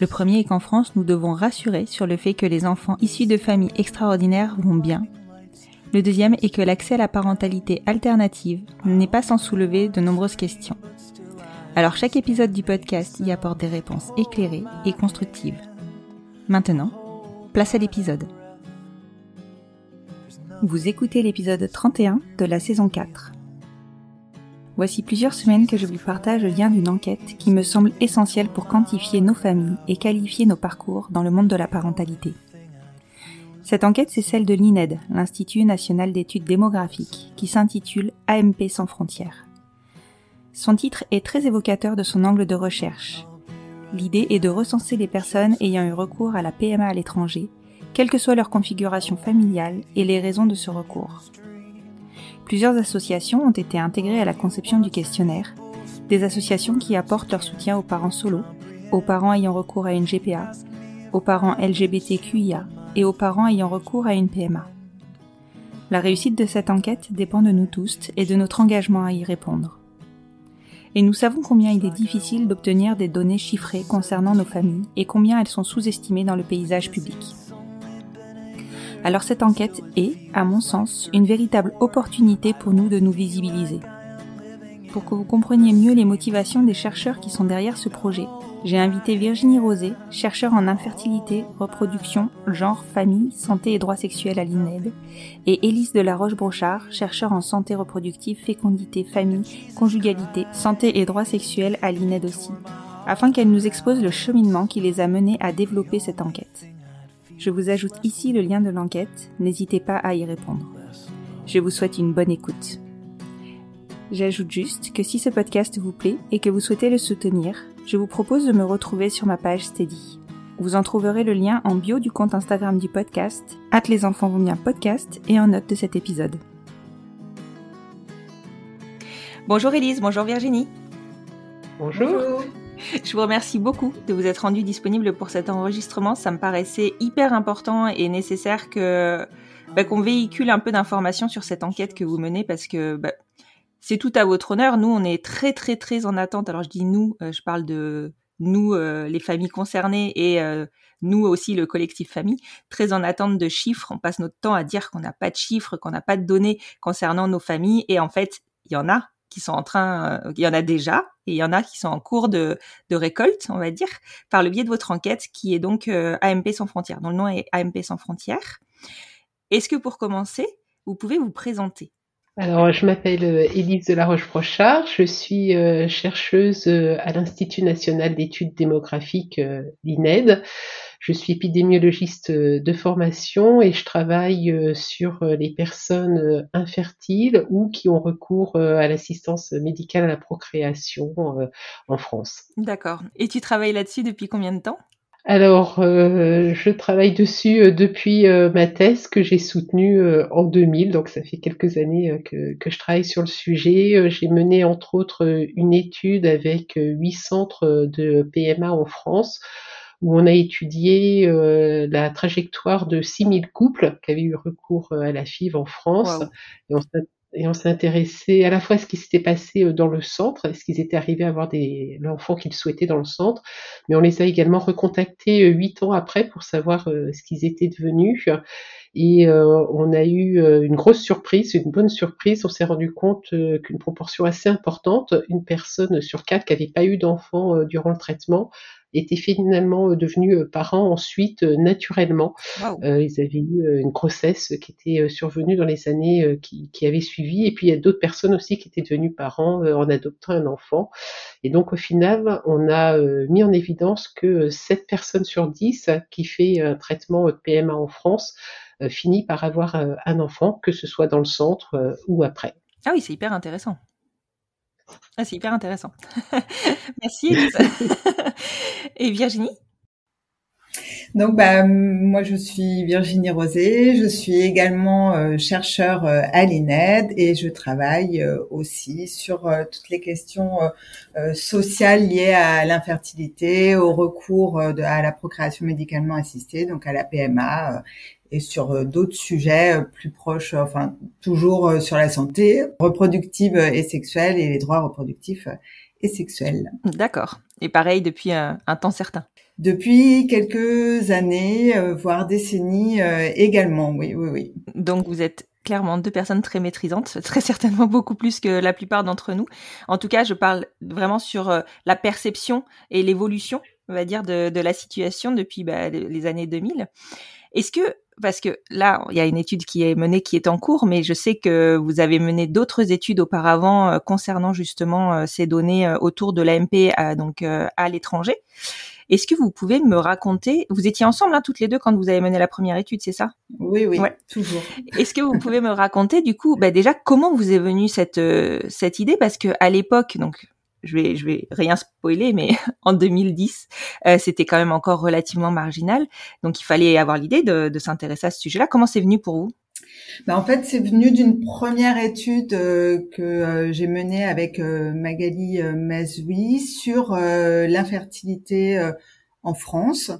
Le premier est qu'en France, nous devons rassurer sur le fait que les enfants issus de familles extraordinaires vont bien. Le deuxième est que l'accès à la parentalité alternative n'est pas sans soulever de nombreuses questions. Alors chaque épisode du podcast y apporte des réponses éclairées et constructives. Maintenant, place à l'épisode. Vous écoutez l'épisode 31 de la saison 4. Voici plusieurs semaines que je vous partage le lien d'une enquête qui me semble essentielle pour quantifier nos familles et qualifier nos parcours dans le monde de la parentalité. Cette enquête, c'est celle de l'INED, l'Institut national d'études démographiques, qui s'intitule AMP sans frontières. Son titre est très évocateur de son angle de recherche. L'idée est de recenser les personnes ayant eu recours à la PMA à l'étranger, quelle que soit leur configuration familiale et les raisons de ce recours. Plusieurs associations ont été intégrées à la conception du questionnaire, des associations qui apportent leur soutien aux parents solos, aux parents ayant recours à une GPA, aux parents LGBTQIA et aux parents ayant recours à une PMA. La réussite de cette enquête dépend de nous tous et de notre engagement à y répondre. Et nous savons combien il est difficile d'obtenir des données chiffrées concernant nos familles et combien elles sont sous-estimées dans le paysage public. Alors cette enquête est, à mon sens, une véritable opportunité pour nous de nous visibiliser. Pour que vous compreniez mieux les motivations des chercheurs qui sont derrière ce projet, j'ai invité Virginie Rosé, chercheure en infertilité, reproduction, genre, famille, santé et droits sexuels à l'INED, et Élise de la Roche-Brochard, chercheure en santé reproductive, fécondité, famille, conjugalité, santé et droits sexuels à l'INED aussi, afin qu'elles nous exposent le cheminement qui les a menés à développer cette enquête. Je vous ajoute ici le lien de l'enquête, n'hésitez pas à y répondre. Je vous souhaite une bonne écoute. J'ajoute juste que si ce podcast vous plaît et que vous souhaitez le soutenir, je vous propose de me retrouver sur ma page Steady. Vous en trouverez le lien en bio du compte Instagram du podcast, hâte les enfants vont bien podcast et en note de cet épisode. Bonjour Elise, bonjour Virginie. Bonjour. Je vous remercie beaucoup de vous être rendu disponible pour cet enregistrement. Ça me paraissait hyper important et nécessaire que bah, qu'on véhicule un peu d'informations sur cette enquête que vous menez parce que bah, c'est tout à votre honneur. Nous, on est très très très en attente. Alors je dis nous, euh, je parle de nous, euh, les familles concernées et euh, nous aussi le collectif famille, très en attente de chiffres. On passe notre temps à dire qu'on n'a pas de chiffres, qu'on n'a pas de données concernant nos familles et en fait, il y en a qui sont en train, il y en a déjà, et il y en a qui sont en cours de, récolte, on va dire, par le biais de votre enquête, qui est donc AMP sans frontières, dont le nom est AMP sans frontières. Est-ce que pour commencer, vous pouvez vous présenter? Alors, je m'appelle Élise de la Roche-Brochard, je suis chercheuse à l'Institut national d'études démographiques, l'INED. Je suis épidémiologiste de formation et je travaille sur les personnes infertiles ou qui ont recours à l'assistance médicale à la procréation en France. D'accord. Et tu travailles là-dessus depuis combien de temps? Alors, euh, je travaille dessus euh, depuis euh, ma thèse que j'ai soutenue en 2000, donc ça fait quelques années que, que, je travaille sur le sujet. J'ai mené entre autres une étude avec huit centres de PMA en France où on a étudié la trajectoire de 6000 couples qui avaient eu recours à la FIV en France. Et on et on s'est intéressé à la fois à ce qui s'était passé euh, dans le centre, est-ce qu'ils étaient arrivés à avoir des l'enfant qu'ils souhaitaient dans le centre, mais on les a également recontactés euh, huit ans après pour savoir euh, ce qu'ils étaient devenus. Et on a eu une grosse surprise, une bonne surprise. On s'est rendu compte qu'une proportion assez importante, une personne sur quatre qui n'avait pas eu d'enfant durant le traitement, étaient finalement euh, devenus euh, parents ensuite euh, naturellement. ils avaient eu une grossesse qui était survenue dans les années qui, qui avaient suivi. Et puis il y a d'autres personnes aussi qui étaient devenues parents en adoptant un enfant. Et donc au final, on a mis en évidence que 7 personnes sur 10 qui fait un traitement de PMA en France finit par avoir un enfant, que ce soit dans le centre ou après. Ah oui, c'est hyper intéressant. Ah, c'est hyper intéressant. Merci, Et Virginie? Donc, bah, moi, je suis Virginie Rosé. Je suis également euh, chercheur euh, à l'INED et je travaille euh, aussi sur toutes les questions sociales liées à l'infertilité, au recours à la procréation médicalement assistée, donc à la PMA et sur euh, d'autres sujets euh, plus proches, euh, enfin toujours sur la santé reproductive et sexuelle et les droits reproductifs et sexuels. D'accord. Et pareil depuis un, temps certain. Depuis quelques années, voire décennies également, oui, oui, oui. Donc vous êtes clairement deux personnes très maîtrisantes, très certainement beaucoup plus que la plupart d'entre nous. En tout cas, je parle vraiment sur la perception et l'évolution, on va dire, de, la situation depuis bah, les années 2000. Est-ce que parce que là, il y a une étude qui est menée, qui est en cours, mais je sais que vous avez mené d'autres études auparavant euh, concernant justement euh, ces données euh, autour de l'AMP donc à l'étranger. Est-ce que vous pouvez me raconter Vous étiez ensemble hein, toutes les deux quand vous avez mené la première étude, c'est ça? Oui, oui, toujours. Est-ce que vous pouvez me raconter du coup, bah, déjà comment vous est venue cette cette idée? Parce que à l'époque, donc je vais, je vais rien spoiler, mais en 2010, euh, c'était quand même encore relativement marginal. Donc, il fallait avoir l'idée de, de s'intéresser à ce sujet-là. Comment c'est venu pour vous? Ben, en fait, c'est venu d'une première étude euh, que euh, j'ai menée avec Magali Mazoui sur l'infertilité en France.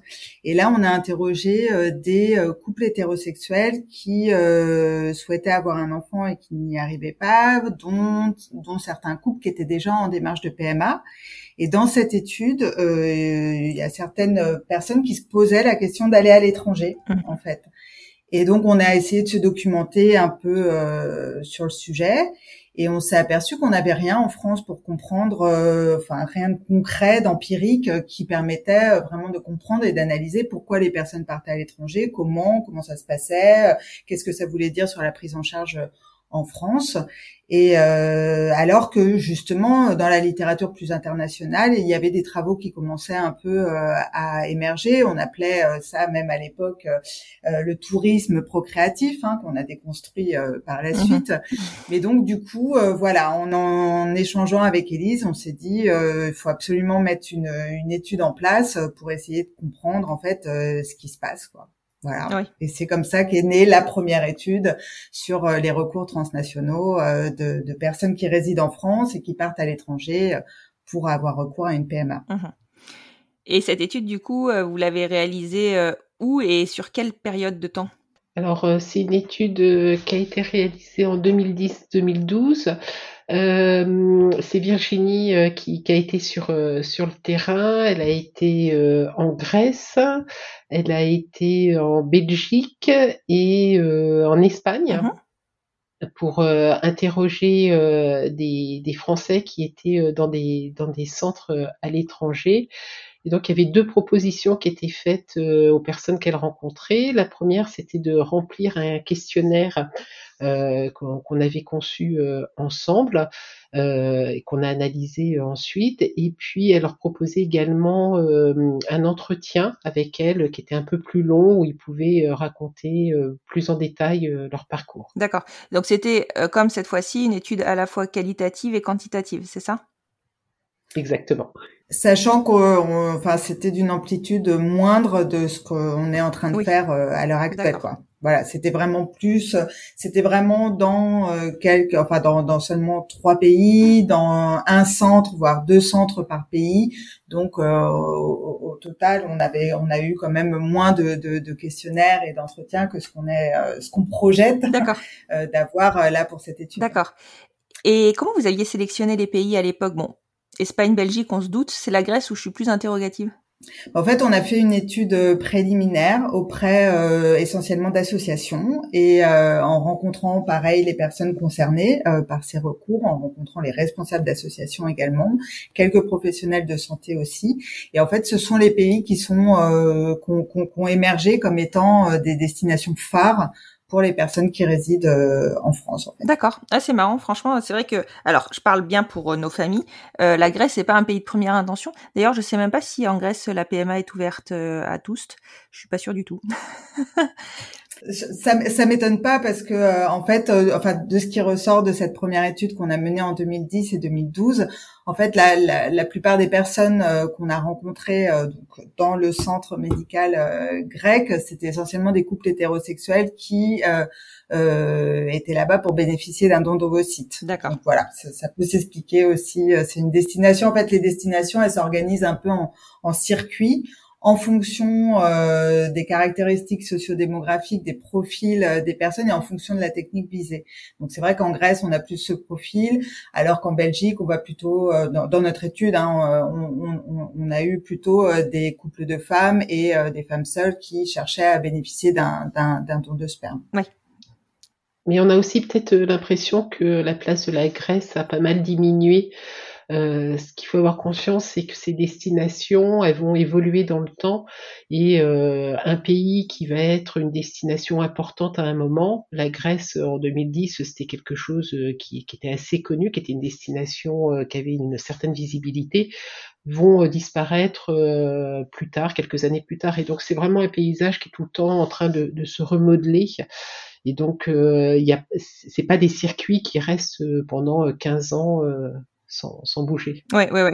Et là, on a interrogé euh, des euh, couples hétérosexuels qui euh, souhaitaient avoir un enfant et qui n'y arrivaient pas, dont, dont certains couples qui étaient déjà en démarche de PMA. Et dans cette étude, il y a certaines personnes qui se posaient la question d'aller à l'étranger, mmh. en fait. Et donc, on a essayé de se documenter un peu sur le sujet. Et on s'est aperçu qu'on n'avait rien en France pour comprendre, euh, enfin rien de concret, d'empirique, euh, qui permettait euh, vraiment de comprendre et d'analyser pourquoi les personnes partaient à l'étranger, comment, comment ça se passait, qu'est-ce que ça voulait dire sur la prise en charge en France. Et euh, alors que justement dans la littérature plus internationale, il y avait des travaux qui commençaient un peu euh, à émerger. On appelait euh, ça même à l'époque le tourisme procréatif, hein, qu'on a déconstruit par la mhm. suite. Mais donc du coup, voilà, en, en échangeant avec Élise, on s'est dit il faut absolument mettre une, une, étude en place pour essayer de comprendre en fait ce qui se passe, quoi. Voilà. Et c'est comme ça qu'est née la première étude sur euh, les recours transnationaux euh, de, de, personnes qui résident en France et qui partent à l'étranger euh, pour avoir recours à une PMA. Mmh et cette étude, du coup, vous l'avez réalisée où et sur quelle période de temps? Alors, c'est une étude qui a été réalisée en 2010-2012 euh, c'est Virginie euh, qui, qui, a été sur, euh, sur le terrain, elle a été en Grèce, elle a été en Belgique et en Espagne. Mhm. pour interroger des, des, Français qui étaient dans des, dans des centres à l'étranger. Et donc, il y avait deux propositions qui étaient faites aux personnes qu'elle rencontrait. La première, c'était de remplir un questionnaire euh, qu'on avait conçu euh, ensemble euh, et qu'on a analysé ensuite. Et puis, elle leur proposait également un entretien avec elle qui était un peu plus long où ils pouvaient raconter plus en détail leur parcours. D'accord. Donc, c'était comme cette fois-ci une étude à la fois qualitative et quantitative, c'est ça? Exactement. Sachant que enfin, c'était d'une amplitude moindre de ce qu'on est en train de faire à l'heure actuelle. Quoi. Voilà, c'était vraiment plus, c'était vraiment dans euh, quelques, enfin dans, dans, seulement trois pays, dans un centre voire deux centres par pays. Donc euh, au, total, on avait, on a eu quand même moins de, de, de questionnaires et d'entretiens que ce qu'on est, euh, ce qu'on projette d'avoir là pour cette étude. D'accord. Et comment vous aviez sélectionné les pays à l'époque? Bon, Espagne, Belgique, on se doute. C'est la Grèce où je suis plus interrogative. En fait, on a fait une étude euh, préliminaire auprès euh, essentiellement d'associations et euh, en rencontrant pareil les personnes concernées par ces recours, en rencontrant les responsables d'associations également, quelques professionnels de santé aussi. Et en fait, ce sont les pays qui sont qui ont émergé comme étant des destinations phares pour les personnes qui résident euh, en France. En fait. D'accord, ah, c'est marrant. Franchement, c'est vrai que, alors, je parle bien pour euh, nos familles. Euh, la Grèce n'est pas un pays de première intention. D'ailleurs, je sais même pas si en Grèce la PMA est ouverte à tous. Je suis pas sûre du tout. ça, ça m'étonne pas parce que en fait, enfin de ce qui ressort de cette première étude qu'on a menée en 2010 et 2012, en fait, la, la, la plupart des personnes euh, qu'on a rencontrées euh, donc, dans le centre médical euh, grec, c'était essentiellement des couples hétérosexuels qui étaient là-bas pour bénéficier d'un don d'ovocytes. D'accord. Donc voilà, ça, ça peut s'expliquer aussi. c'est une destination. En fait, les destinations, elles s'organisent un peu en, en circuit en fonction euh, des caractéristiques sociodémographiques, des profils euh, des personnes et en fonction de la technique visée. Donc c'est vrai qu'en Grèce on a plus ce profil, alors qu'en Belgique on va plutôt euh, dans, notre étude, hein, on, a eu plutôt des couples de femmes et des femmes seules qui cherchaient à bénéficier d'un don de sperme. Oui. Mais on a aussi peut-être l'impression que la place de la Grèce a pas mal diminué euh, ce qu'il faut avoir conscience, c'est que ces destinations, elles vont évoluer dans le temps et euh, un pays qui va être une destination importante à un moment, la Grèce en 2010, c'était quelque chose euh, qui, qui, était assez connu, qui était une destination qui avait une certaine visibilité, vont disparaître plus tard, quelques années plus tard. Et donc c'est vraiment un paysage qui est tout le temps en train de, de se remodeler. Et donc, euh, y a, c'est pas des circuits qui restent pendant 15 ans sans, bouger. Oui, oui, oui.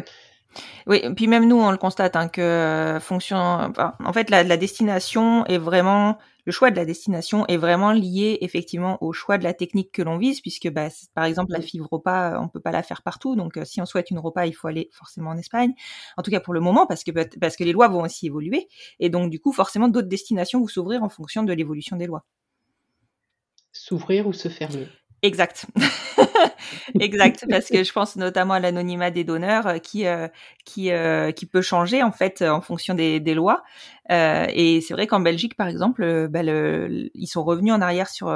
Oui, puis même nous, on le constate hein, que euh, fonction. en fait, la, destination est vraiment le choix de la destination est vraiment lié effectivement au choix de la technique que l'on vise, puisque bah, par exemple la fibre repas, on peut pas la faire partout. Donc, euh, si on souhaite une repas, il faut aller forcément en Espagne. En tout cas pour le moment, parce que parce que les lois vont aussi évoluer, et donc du coup, forcément, d'autres destinations vont s'ouvrir en fonction de l'évolution des lois. S'ouvrir ou se fermer? Exact. exact, parce que je pense notamment à l'anonymat des donneurs euh, qui euh, qui euh, qui peut changer en fait en fonction des, des lois. et c'est vrai qu'en Belgique, par exemple, bah, ils sont revenus en arrière sur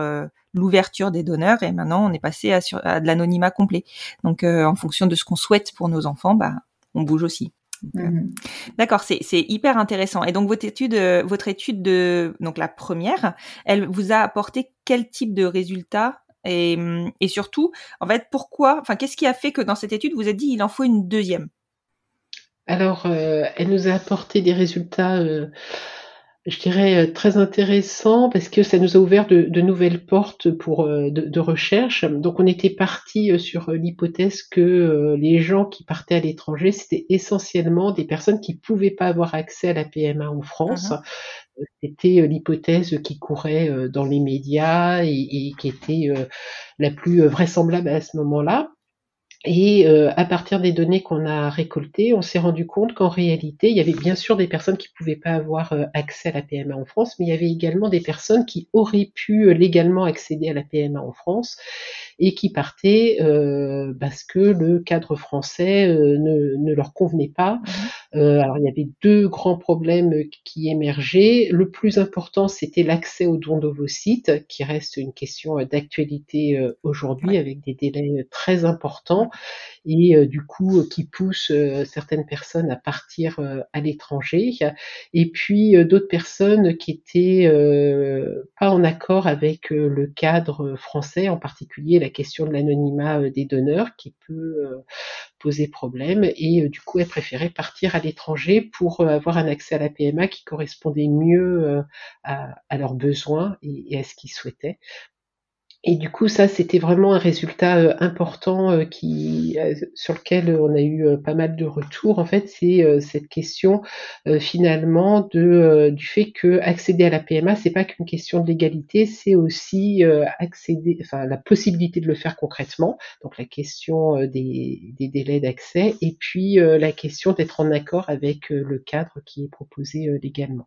l'ouverture des donneurs et maintenant on est passé à, sur, à de l'anonymat complet. Donc en fonction de ce qu'on souhaite pour nos enfants, bah on bouge aussi. Mmh d'accord, c'est hyper intéressant. Et donc votre étude, votre étude de donc la première, elle vous a apporté quel type de résultats et, et surtout, en fait, pourquoi, enfin, qu'est-ce qui a fait que dans cette étude, vous êtes dit il en faut une deuxième? Alors, euh, elle nous a apporté des résultats, euh, je dirais, euh, très intéressants parce que ça nous a ouvert de, de nouvelles portes pour de, de, recherche. Donc, on était parti sur l'hypothèse que les gens qui partaient à l'étranger, c'était essentiellement des personnes qui pouvaient pas avoir accès à la PMA en France. Uh-huh. C'était euh, l'hypothèse qui courait euh, dans les médias et, qui était euh, la plus vraisemblable à ce moment-là. Et à partir des données qu'on a récoltées, on s'est rendu compte qu'en réalité, il y avait bien sûr des personnes qui ne pouvaient pas avoir accès à la PMA en France, mais il y avait également des personnes qui auraient pu légalement accéder à la PMA en France et qui partaient parce que le cadre français ne, ne, leur convenait pas. Mmh. Euh, alors il y avait deux grands problèmes qui émergeaient. Le plus important, c'était l'accès aux dons d'ovocytes, qui reste une question d'actualité aujourd'hui avec des délais très importants et du coup qui pousse certaines personnes à partir à l'étranger. Et puis d'autres personnes qui étaient pas en accord avec le cadre français, en particulier la question de l'anonymat euh, des donneurs qui peut euh, poser problème et euh, du coup elle préférait partir à l'étranger pour avoir un accès à la PMA qui correspondait mieux à, leurs besoins et, à ce qu'ils souhaitaient. Et du coup, ça, c'était vraiment un résultat euh, important euh, qui, euh, sur lequel on a eu pas mal de retours. En fait, c'est cette question finalement du fait que accéder à la PMA, c'est pas qu'une question de légalité, c'est aussi accéder, enfin la possibilité de le faire concrètement. Donc la question des délais d'accès et puis la question d'être en accord avec le cadre qui est proposé légalement.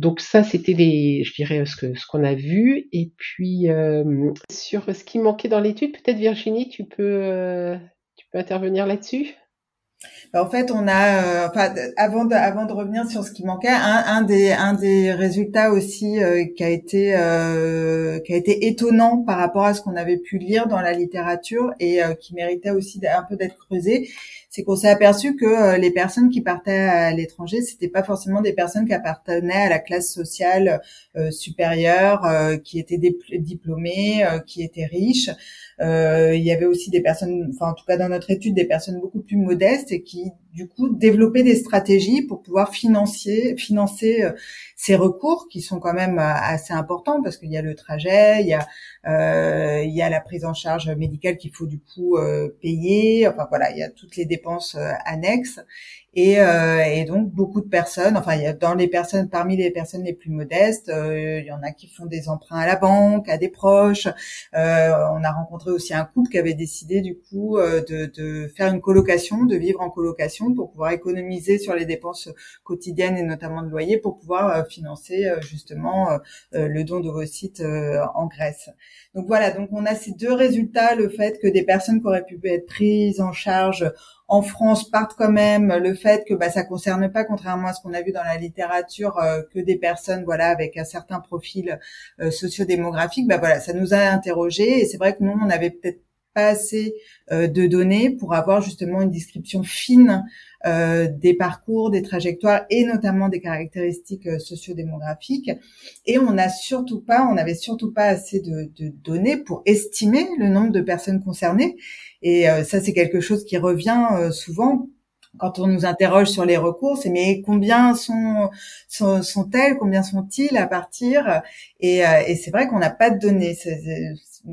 Donc ça, c'était les, je dirais ce qu'on a vu. Et puis euh, sur ce qui manquait dans l'étude, peut-être Virginie, tu peux euh, tu peux intervenir là-dessus? Bah, en fait, on a, euh, enfin, avant de, avant de revenir sur ce qui manquait, un, un des, un des résultats aussi qui a été, qui a été étonnant par rapport à ce qu'on avait pu lire dans la littérature et qui méritait aussi un peu d'être creusé, c'est qu'on s'est aperçu que euh, les personnes qui partaient à l'étranger, c'était pas forcément des personnes qui appartenaient à la classe sociale euh, supérieure, euh, qui étaient diplômées, qui étaient riches. il y avait aussi des personnes, enfin en tout cas dans notre étude, des personnes beaucoup plus modestes et qui du coup développer des stratégies pour pouvoir financer financer euh, ces recours qui sont quand même euh, assez importants parce qu'il y a le trajet, il y a euh, il y a la prise en charge médicale qu'il faut du coup payer, enfin voilà, il y a toutes les dépenses annexes et, euh, et, donc beaucoup de personnes, enfin dans les personnes, parmi les personnes les plus modestes, euh, il y en a qui font des emprunts à la banque, à des proches. Euh, on a rencontré aussi un couple qui avait décidé du coup euh, de, de, faire une colocation, de vivre en colocation pour pouvoir économiser sur les dépenses quotidiennes et notamment de loyer pour pouvoir euh, financer euh, justement le don d'ovocytes en Grèce. Donc voilà, donc on a ces deux résultats, le fait que des personnes qui auraient pu être prises en charge en France partent quand même le fait que bah, ça concerne pas, contrairement à ce qu'on a vu dans la littérature, euh, que des personnes voilà avec un certain profil euh, sociodémographique. Bah voilà, ça nous a interrogés et c'est vrai que nous on avait peut-être pas assez euh, de données pour avoir justement une description fine euh, des parcours, des trajectoires et notamment des caractéristiques euh, sociodémographiques. Et on n'a surtout pas, on n'avait surtout pas assez de, de, données pour estimer le nombre de personnes concernées. Et ça, c'est quelque chose qui revient souvent quand on nous interroge sur les recours, c'est mais combien sont sont, elles combien sont-ils à partir? Et, et c'est vrai qu'on n'a pas de données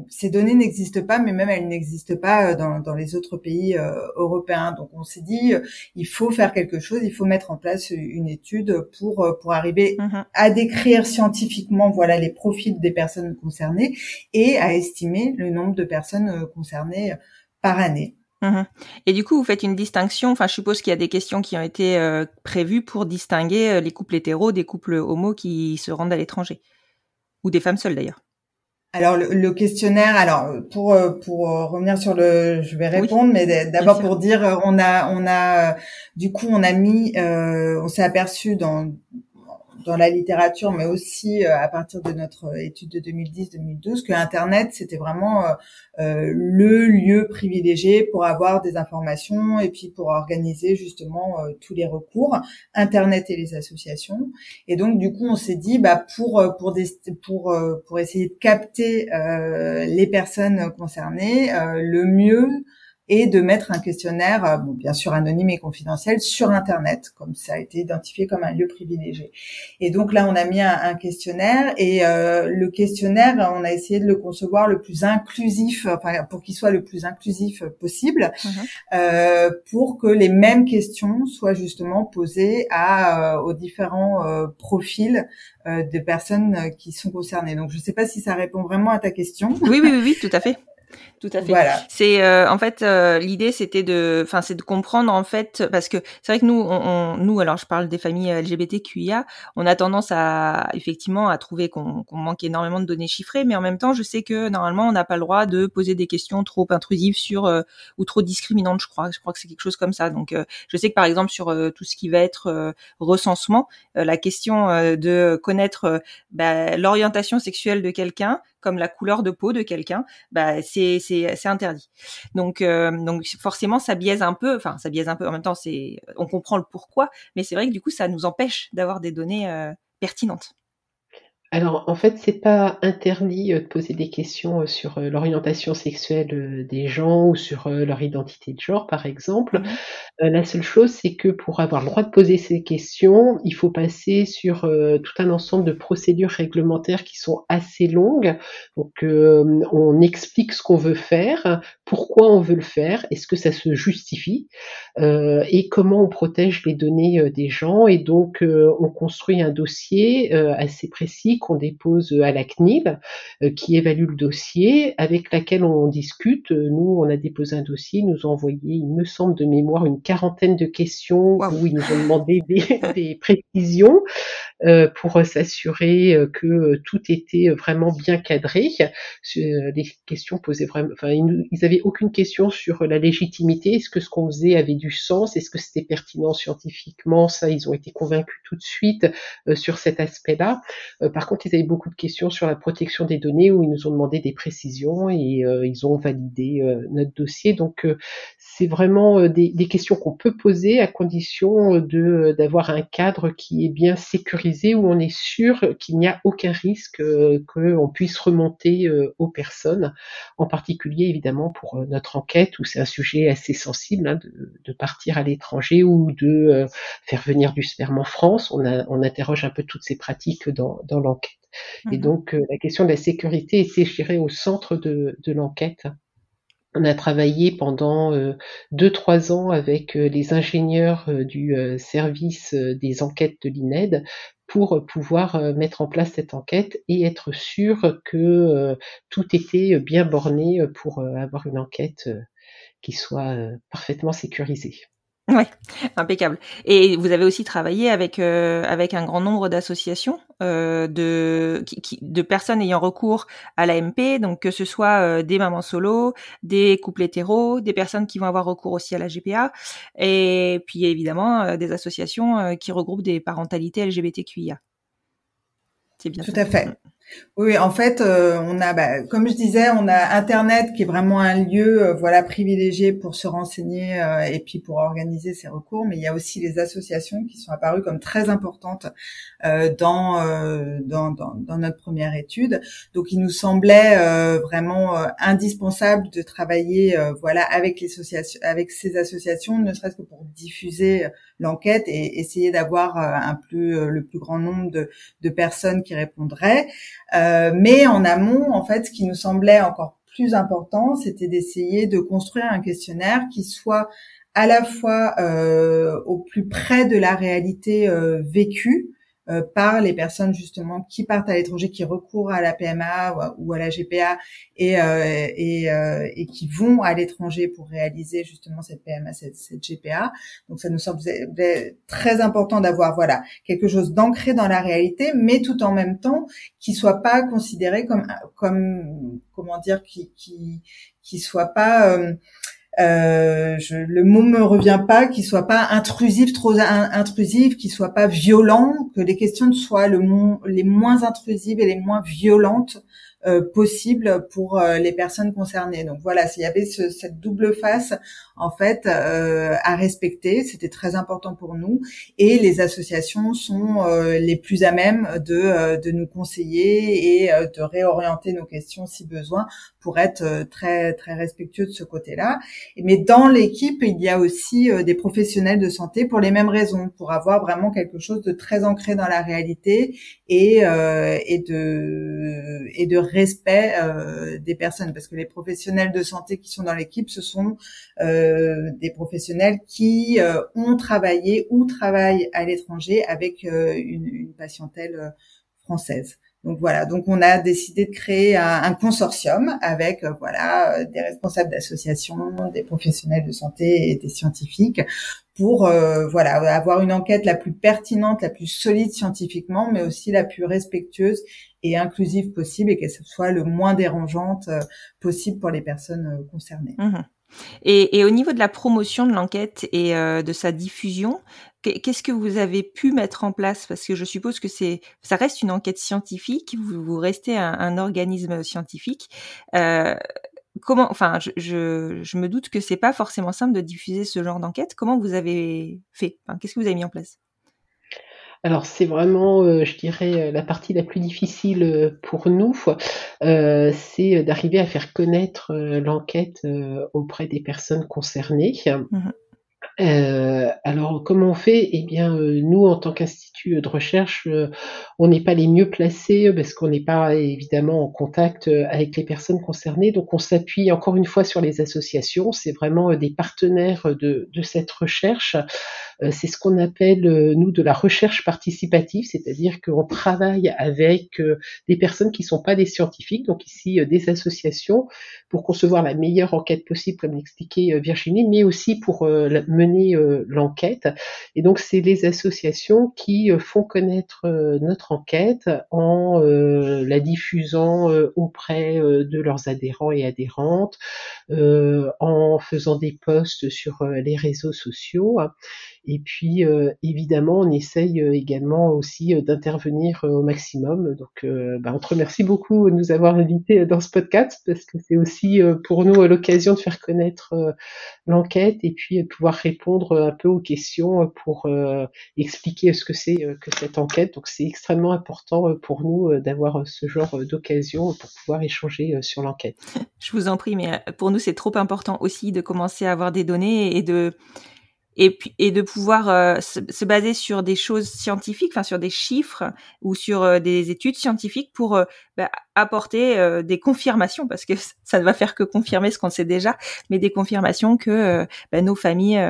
ces données n'existent pas, mais même elles n'existent pas euh, dans, dans, les autres pays euh, européens. Donc on s'est dit, euh, il faut faire quelque chose, il faut mettre en place une étude pour pour arriver mhm. à décrire scientifiquement, voilà, les profils des personnes concernées et à estimer le nombre de personnes concernées par année. Mhm. Et du coup, vous faites une distinction. Enfin, je suppose qu'il y a des questions qui ont été prévues pour distinguer les couples hétéros des couples homo qui se rendent à l'étranger, ou des femmes seules d'ailleurs. Alors le, questionnaire, alors pour euh, pour euh, revenir sur le, je vais répondre, mais d'abord pour dire, euh, on a on a du coup on a mis, on s'est aperçu dans dans la littérature, mais aussi euh, à partir de notre étude de 2010-2012, que Internet, c'était vraiment euh, euh, le lieu privilégié pour avoir des informations et puis pour organiser justement tous les recours, Internet et les associations. Et donc, du coup, on s'est dit, bah, pour pour des, pour pour essayer de capter les personnes concernées, le mieux et de mettre un questionnaire, euh, bon, bien sûr anonyme et confidentiel, sur Internet, comme ça a été identifié comme un lieu privilégié. Et donc là, on a mis un, questionnaire et euh, le questionnaire, on a essayé de le concevoir le plus inclusif, enfin pour qu'il soit le plus inclusif possible, mhm. euh, pour que les mêmes questions soient justement posées à aux différents profils de personnes qui sont concernées. Donc je ne sais pas si ça répond vraiment à ta question. Oui, oui, oui, oui tout à fait. Tout à fait. Voilà. C'est euh, en fait euh, l'idée c'était de, enfin c'est de comprendre en fait parce que c'est vrai que nous, on, nous alors je parle des familles LGBTQIA, on a tendance à effectivement à trouver qu'on manque énormément de données chiffrées, mais en même temps je sais que normalement on n'a pas le droit de poser des questions trop intrusives sur euh, ou trop discriminantes, je crois. Je crois que c'est quelque chose comme ça. Donc je sais que par exemple sur tout ce qui va être recensement, la question de connaître bah, l'orientation sexuelle de quelqu'un comme la couleur de peau de quelqu'un, bah c'est c'est interdit. Donc euh, donc forcément ça biaise un peu, enfin ça biaise un peu. En même temps c'est on comprend le pourquoi, mais c'est vrai que du coup ça nous empêche d'avoir des données euh, pertinentes. Alors, en fait, c'est pas interdit euh, de poser des questions sur l'orientation sexuelle des gens ou sur leur identité de genre, par exemple. Euh, la seule chose, c'est que pour avoir le droit de poser ces questions, il faut passer sur euh, tout un ensemble de procédures réglementaires qui sont assez longues. Donc, euh, on explique ce qu'on veut faire, pourquoi on veut le faire, est-ce que ça se justifie, et comment on protège les données des gens. Et donc, on construit un dossier assez précis qu'on dépose à la CNIL, qui évalue le dossier, avec laquelle on discute. Nous, on a déposé un dossier, nous envoyé, il me semble de mémoire, une quarantaine de questions où ils nous ont demandé des, précisions pour s'assurer euh, que tout était vraiment bien cadré. Euh, les questions posaient vraiment, enfin, ils, ils avaient aucune question sur la légitimité. Est-ce que ce qu'on faisait avait du sens? Est-ce que c'était pertinent scientifiquement? Ça, ils ont été convaincus tout de suite sur cet aspect-là. par contre, ils avaient beaucoup de questions sur la protection des données où ils nous ont demandé des précisions et ils ont validé notre dossier. Donc, c'est vraiment des, des questions qu'on peut poser à condition euh, de euh, d'avoir un cadre qui est bien sécurisé où on est sûr qu'il n'y a aucun risque euh, qu'on puisse remonter aux personnes, en particulier évidemment pour notre enquête où c'est un sujet assez sensible hein, de, partir à l'étranger ou de faire venir du sperme en France. On, on interroge un peu toutes ces pratiques dans, dans l'enquête. Et mmh donc la question de la sécurité était, je dirais, au centre de, de l'enquête. On a travaillé pendant euh, deux trois ans avec euh, les ingénieurs euh, du service des enquêtes de l'INED pour pouvoir mettre en place cette enquête et être sûr que tout était bien borné pour avoir une enquête qui soit parfaitement sécurisée. Ouais, impeccable. Et vous avez aussi travaillé avec euh, avec un grand nombre d'associations euh, de qui, de personnes ayant recours à l'AMP, donc que ce soit euh, des mamans solo, des couples hétéros, des personnes qui vont avoir recours aussi à la GPA, et puis évidemment euh, des associations qui regroupent des parentalités LGBTQIA. C'est bien. Tout à fait. Oui, en fait, euh, on a, bah, comme je disais, on a Internet qui est vraiment un lieu, euh, voilà, privilégié pour se renseigner euh, et puis pour organiser ses recours. Mais il y a aussi les associations qui sont apparues comme très importantes dans, dans, dans, dans notre première étude. Donc, il nous semblait vraiment indispensable de travailler, voilà, avec les associations, avec ces associations, ne serait-ce que pour diffuser l'enquête et essayer d'avoir un plus le plus grand nombre de, de personnes qui répondraient. Euh, mais en amont, en fait, ce qui nous semblait encore plus important, c'était d'essayer de construire un questionnaire qui soit à la fois euh, au plus près de la réalité euh, vécue, euh, par les personnes justement qui partent à l'étranger, qui recourent à la PMA ou à, la GPA et, euh, et, euh, et, qui vont à l'étranger pour réaliser justement cette PMA, cette, GPA. Donc ça nous semble très important d'avoir voilà quelque chose d'ancré dans la réalité, mais tout en même temps qui soit pas considéré comme comme comment dire qui qui qui soit pas euh, je, le mot me revient pas, qu'il soit pas intrusif, trop intrusif, qu'il soit pas violent, que les questions soient le les moins intrusives et les moins violentes possible pour euh, les personnes concernées. Donc voilà, s'il y avait ce, cette double face en fait euh, à respecter, c'était très important pour nous. Et les associations sont les plus à même de, de nous conseiller et de réorienter nos questions si besoin pour être très très respectueux de ce côté-là. Mais dans l'équipe, il y a aussi des professionnels de santé pour les mêmes raisons, pour avoir vraiment quelque chose de très ancré dans la réalité et, et de et de respect euh, des personnes, parce que les professionnels de santé qui sont dans l'équipe, ce sont euh, des professionnels qui euh, ont travaillé ou travaillent à l'étranger avec une, une, patientèle française. Donc voilà, donc on a décidé de créer un, un consortium avec voilà des responsables d'associations, des professionnels de santé et des scientifiques pour euh, voilà avoir une enquête la plus pertinente, la plus solide scientifiquement, mais aussi la plus respectueuse et inclusive possible et qu'elle soit le moins dérangeante euh, possible pour les personnes euh, concernées. Mmh et, au niveau de la promotion de l'enquête et de sa diffusion, qu'est-ce que vous avez pu mettre en place? Parce que je suppose que c'est, ça reste une enquête scientifique, vous, vous restez un, un organisme scientifique. Euh, comment, enfin, je, je, me doute que c'est pas forcément simple de diffuser ce genre d'enquête. Comment vous avez fait? Qu'est-ce que vous avez mis en place? Alors c'est vraiment, euh, je dirais, euh, la partie la plus difficile euh, pour nous, c'est d'arriver à faire connaître l'enquête auprès des personnes concernées. Mmh alors, comment on fait? Eh bien, nous, en tant qu'institut de recherche, euh, on n'est pas les mieux placés parce qu'on n'est pas évidemment en contact avec les personnes concernées. Donc, on s'appuie encore une fois sur les associations. C'est vraiment des partenaires de cette recherche. C'est ce qu'on appelle, nous, de la recherche participative, c'est-à-dire qu'on travaille avec des personnes qui ne sont pas des scientifiques, donc ici des associations, pour concevoir la meilleure enquête possible, comme l'expliquait Virginie, mais aussi pour mener euh, l'enquête. Et donc, c'est les associations qui euh, font connaître euh, notre enquête en la diffusant auprès de leurs adhérents et adhérentes, en faisant des posts sur les réseaux sociaux. Et puis, euh, évidemment, on essaye euh, également aussi euh, d'intervenir au maximum. Donc, bah, on te remercie beaucoup de nous avoir invités dans ce podcast parce que c'est aussi pour nous l'occasion de faire connaître l'enquête et puis pouvoir répondre un peu aux questions pour expliquer ce que c'est que cette enquête. Donc, c'est extrêmement important pour nous d'avoir ce genre d'occasion pour pouvoir échanger sur l'enquête. Je vous en prie, mais pour nous, c'est trop important aussi de commencer à avoir des données et de et puis et de pouvoir euh, se, baser sur des choses scientifiques, enfin sur des chiffres ou sur euh, des études scientifiques pour euh, bah, apporter des confirmations parce que ça ne va faire que confirmer ce qu'on sait déjà, mais des confirmations que bah, nos familles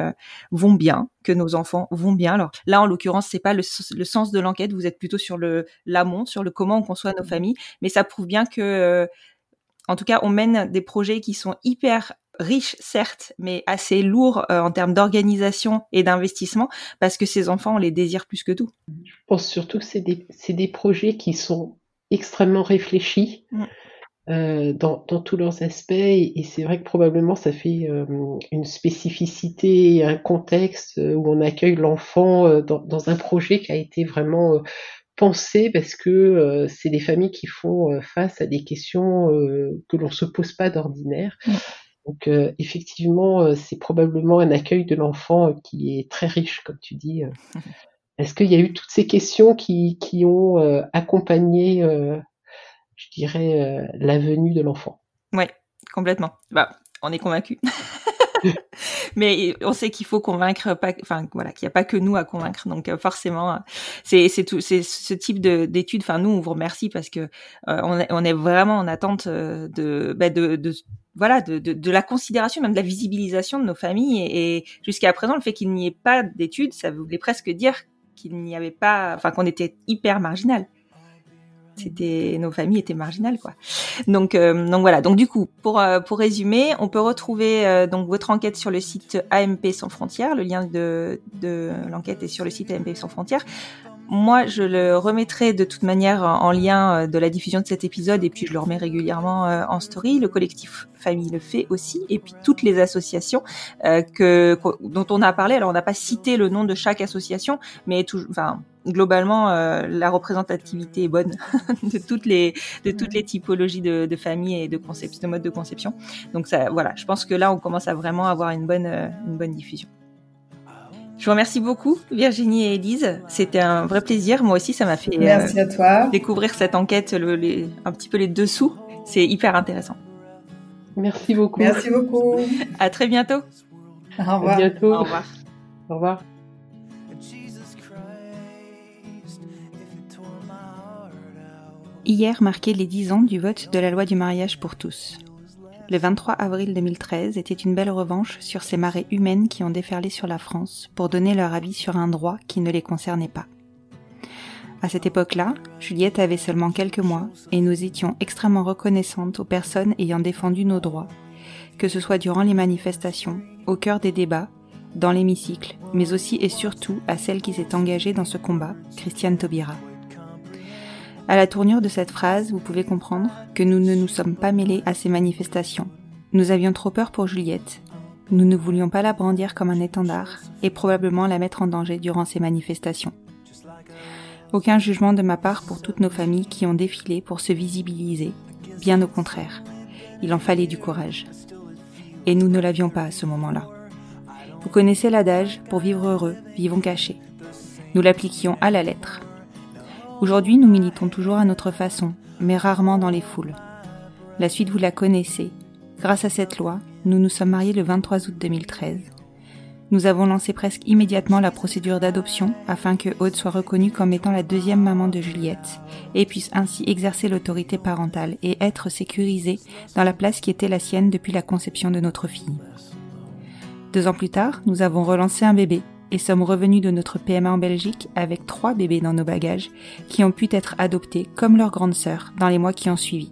vont bien, que nos enfants vont bien. Alors là, en l'occurrence, c'est pas le, le, sens de l'enquête, vous êtes plutôt sur le l'amont, sur le comment on conçoit nos familles, mais ça prouve bien que en tout cas, on mène des projets qui sont hyper riche certes, mais assez lourd euh, en termes d'organisation et d'investissement, parce que ces enfants, on les désire plus que tout. Je pense surtout que c'est des, des, projets qui sont extrêmement réfléchis. Mm. Euh, dans, dans, tous leurs aspects et, c'est vrai que probablement ça fait euh, une spécificité, un contexte où on accueille l'enfant dans, dans, un projet qui a été vraiment pensé parce que c'est des familles qui font face à des questions que l'on se pose pas d'ordinaire. Donc euh, effectivement, euh, c'est probablement un accueil de l'enfant euh, qui est très riche, comme tu dis. Est-ce qu'il y a eu toutes ces questions qui, qui ont accompagné, je dirais, la venue de l'enfant? Oui, complètement. Bah, on est convaincu. mais on sait qu'il faut convaincre pas enfin voilà qu'il n'y a pas que nous à convaincre donc forcément c'est tout c'est ce type de d'études enfin nous on vous remercie parce que on, est, on est vraiment en attente de, bah, de, de voilà, de, de, de, la considération, même de la visibilisation de nos familles. Et, jusqu'à présent, le fait qu'il n'y ait pas d'études, ça voulait presque dire qu'il n'y avait pas, enfin qu'on était hyper marginal. C'était nos familles étaient marginales quoi. Donc euh, donc voilà. Donc du coup pour euh, pour résumer, on peut retrouver euh, donc votre enquête sur le site AMP sans frontières. Le lien de de l'enquête est sur le site AMP sans frontières. Moi, je le remettrai de toute manière en lien euh, de la diffusion de cet épisode et puis je le remets régulièrement euh, en story. Le collectif Famille le fait aussi et puis toutes les associations euh, que, dont on a parlé. Alors, on n'a pas cité le nom de chaque association, mais tout, enfin, globalement, la représentativité est bonne de toutes les de toutes les typologies de, de familles et de de modes de conception. Donc ça, voilà, je pense que là, on commence à vraiment avoir une bonne une bonne diffusion. Je vous remercie beaucoup, Virginie et Elise. C'était un vrai plaisir. Moi aussi, ça m'a fait Merci à toi. découvrir cette enquête, le, un petit peu les dessous. C'est hyper intéressant. Merci beaucoup. Merci beaucoup. À très bientôt. Au revoir. À bientôt. Au revoir. Au revoir. Hier marquait les 10 ans du vote de la loi du mariage pour tous. Le 23 avril 2013 était une belle revanche sur ces marées humaines qui ont déferlé sur la France pour donner leur avis sur un droit qui ne les concernait pas. À cette époque-là, Juliette avait seulement quelques mois et nous étions extrêmement reconnaissantes aux personnes ayant défendu nos droits, que ce soit durant les manifestations, au cœur des débats, dans l'hémicycle, mais aussi et surtout à celle qui s'est engagée dans ce combat, Christiane Taubira. À la tournure de cette phrase, vous pouvez comprendre que nous ne nous sommes pas mêlés à ces manifestations. Nous avions trop peur pour Juliette. Nous ne voulions pas la brandir comme un étendard et probablement la mettre en danger durant ces manifestations. Aucun jugement de ma part pour toutes nos familles qui ont défilé pour se visibiliser, bien au contraire. Il en fallait du courage. Et nous ne l'avions pas à ce moment-là. Vous connaissez l'adage, pour vivre heureux, vivons cachés. Nous l'appliquions à la lettre. Aujourd'hui, nous militons toujours à notre façon, mais rarement dans les foules. La suite, vous la connaissez. Grâce à cette loi, nous nous sommes mariés le 23 août 2013. Nous avons lancé presque immédiatement la procédure d'adoption afin que Aude soit reconnue comme étant la deuxième maman de Juliette et puisse ainsi exercer l'autorité parentale et être sécurisée dans la place qui était la sienne depuis la conception de notre fille. Deux ans plus tard, nous avons relancé un bébé et sommes revenus de notre PMA en Belgique avec trois bébés dans nos bagages qui ont pu être adoptés comme leur grande sœur dans les mois qui ont suivi.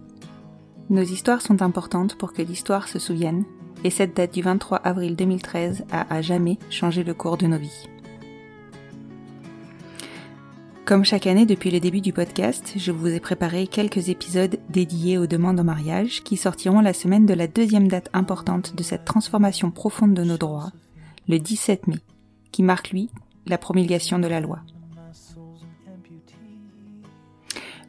Nos histoires sont importantes pour que l'histoire se souvienne et cette date du 23 avril 2013 a à jamais changé le cours de nos vies. Comme chaque année depuis le début du podcast, je vous ai préparé quelques épisodes dédiés aux demandes en mariage qui sortiront la semaine de la deuxième date importante de cette transformation profonde de nos droits, le 17 mai, qui marque lui la promulgation de la loi.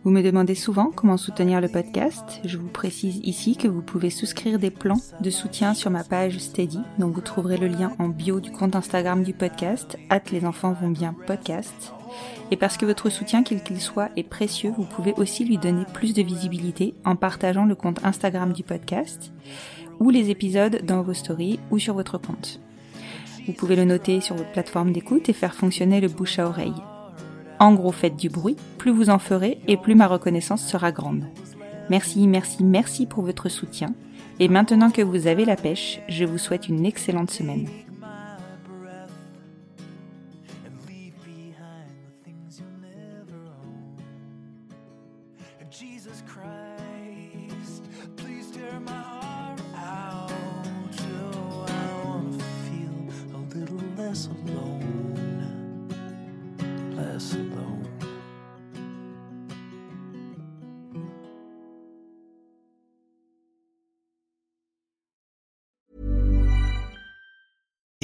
Vous me demandez souvent comment soutenir le podcast. Je vous précise ici que vous pouvez souscrire des plans de soutien sur ma page Steady, dont vous trouverez le lien en bio du compte Instagram du podcast, hâte les enfants vont bien podcast. Et parce que votre soutien, quel qu'il soit, est précieux, vous pouvez aussi lui donner plus de visibilité en partageant le compte Instagram du podcast ou les épisodes dans vos stories ou sur votre compte. Vous pouvez le noter sur votre plateforme d'écoute et faire fonctionner le bouche à oreille. En gros, faites du bruit, plus vous en ferez et plus ma reconnaissance sera grande. Merci, merci, merci pour votre soutien. Et maintenant que vous avez la pêche, je vous souhaite une excellente semaine.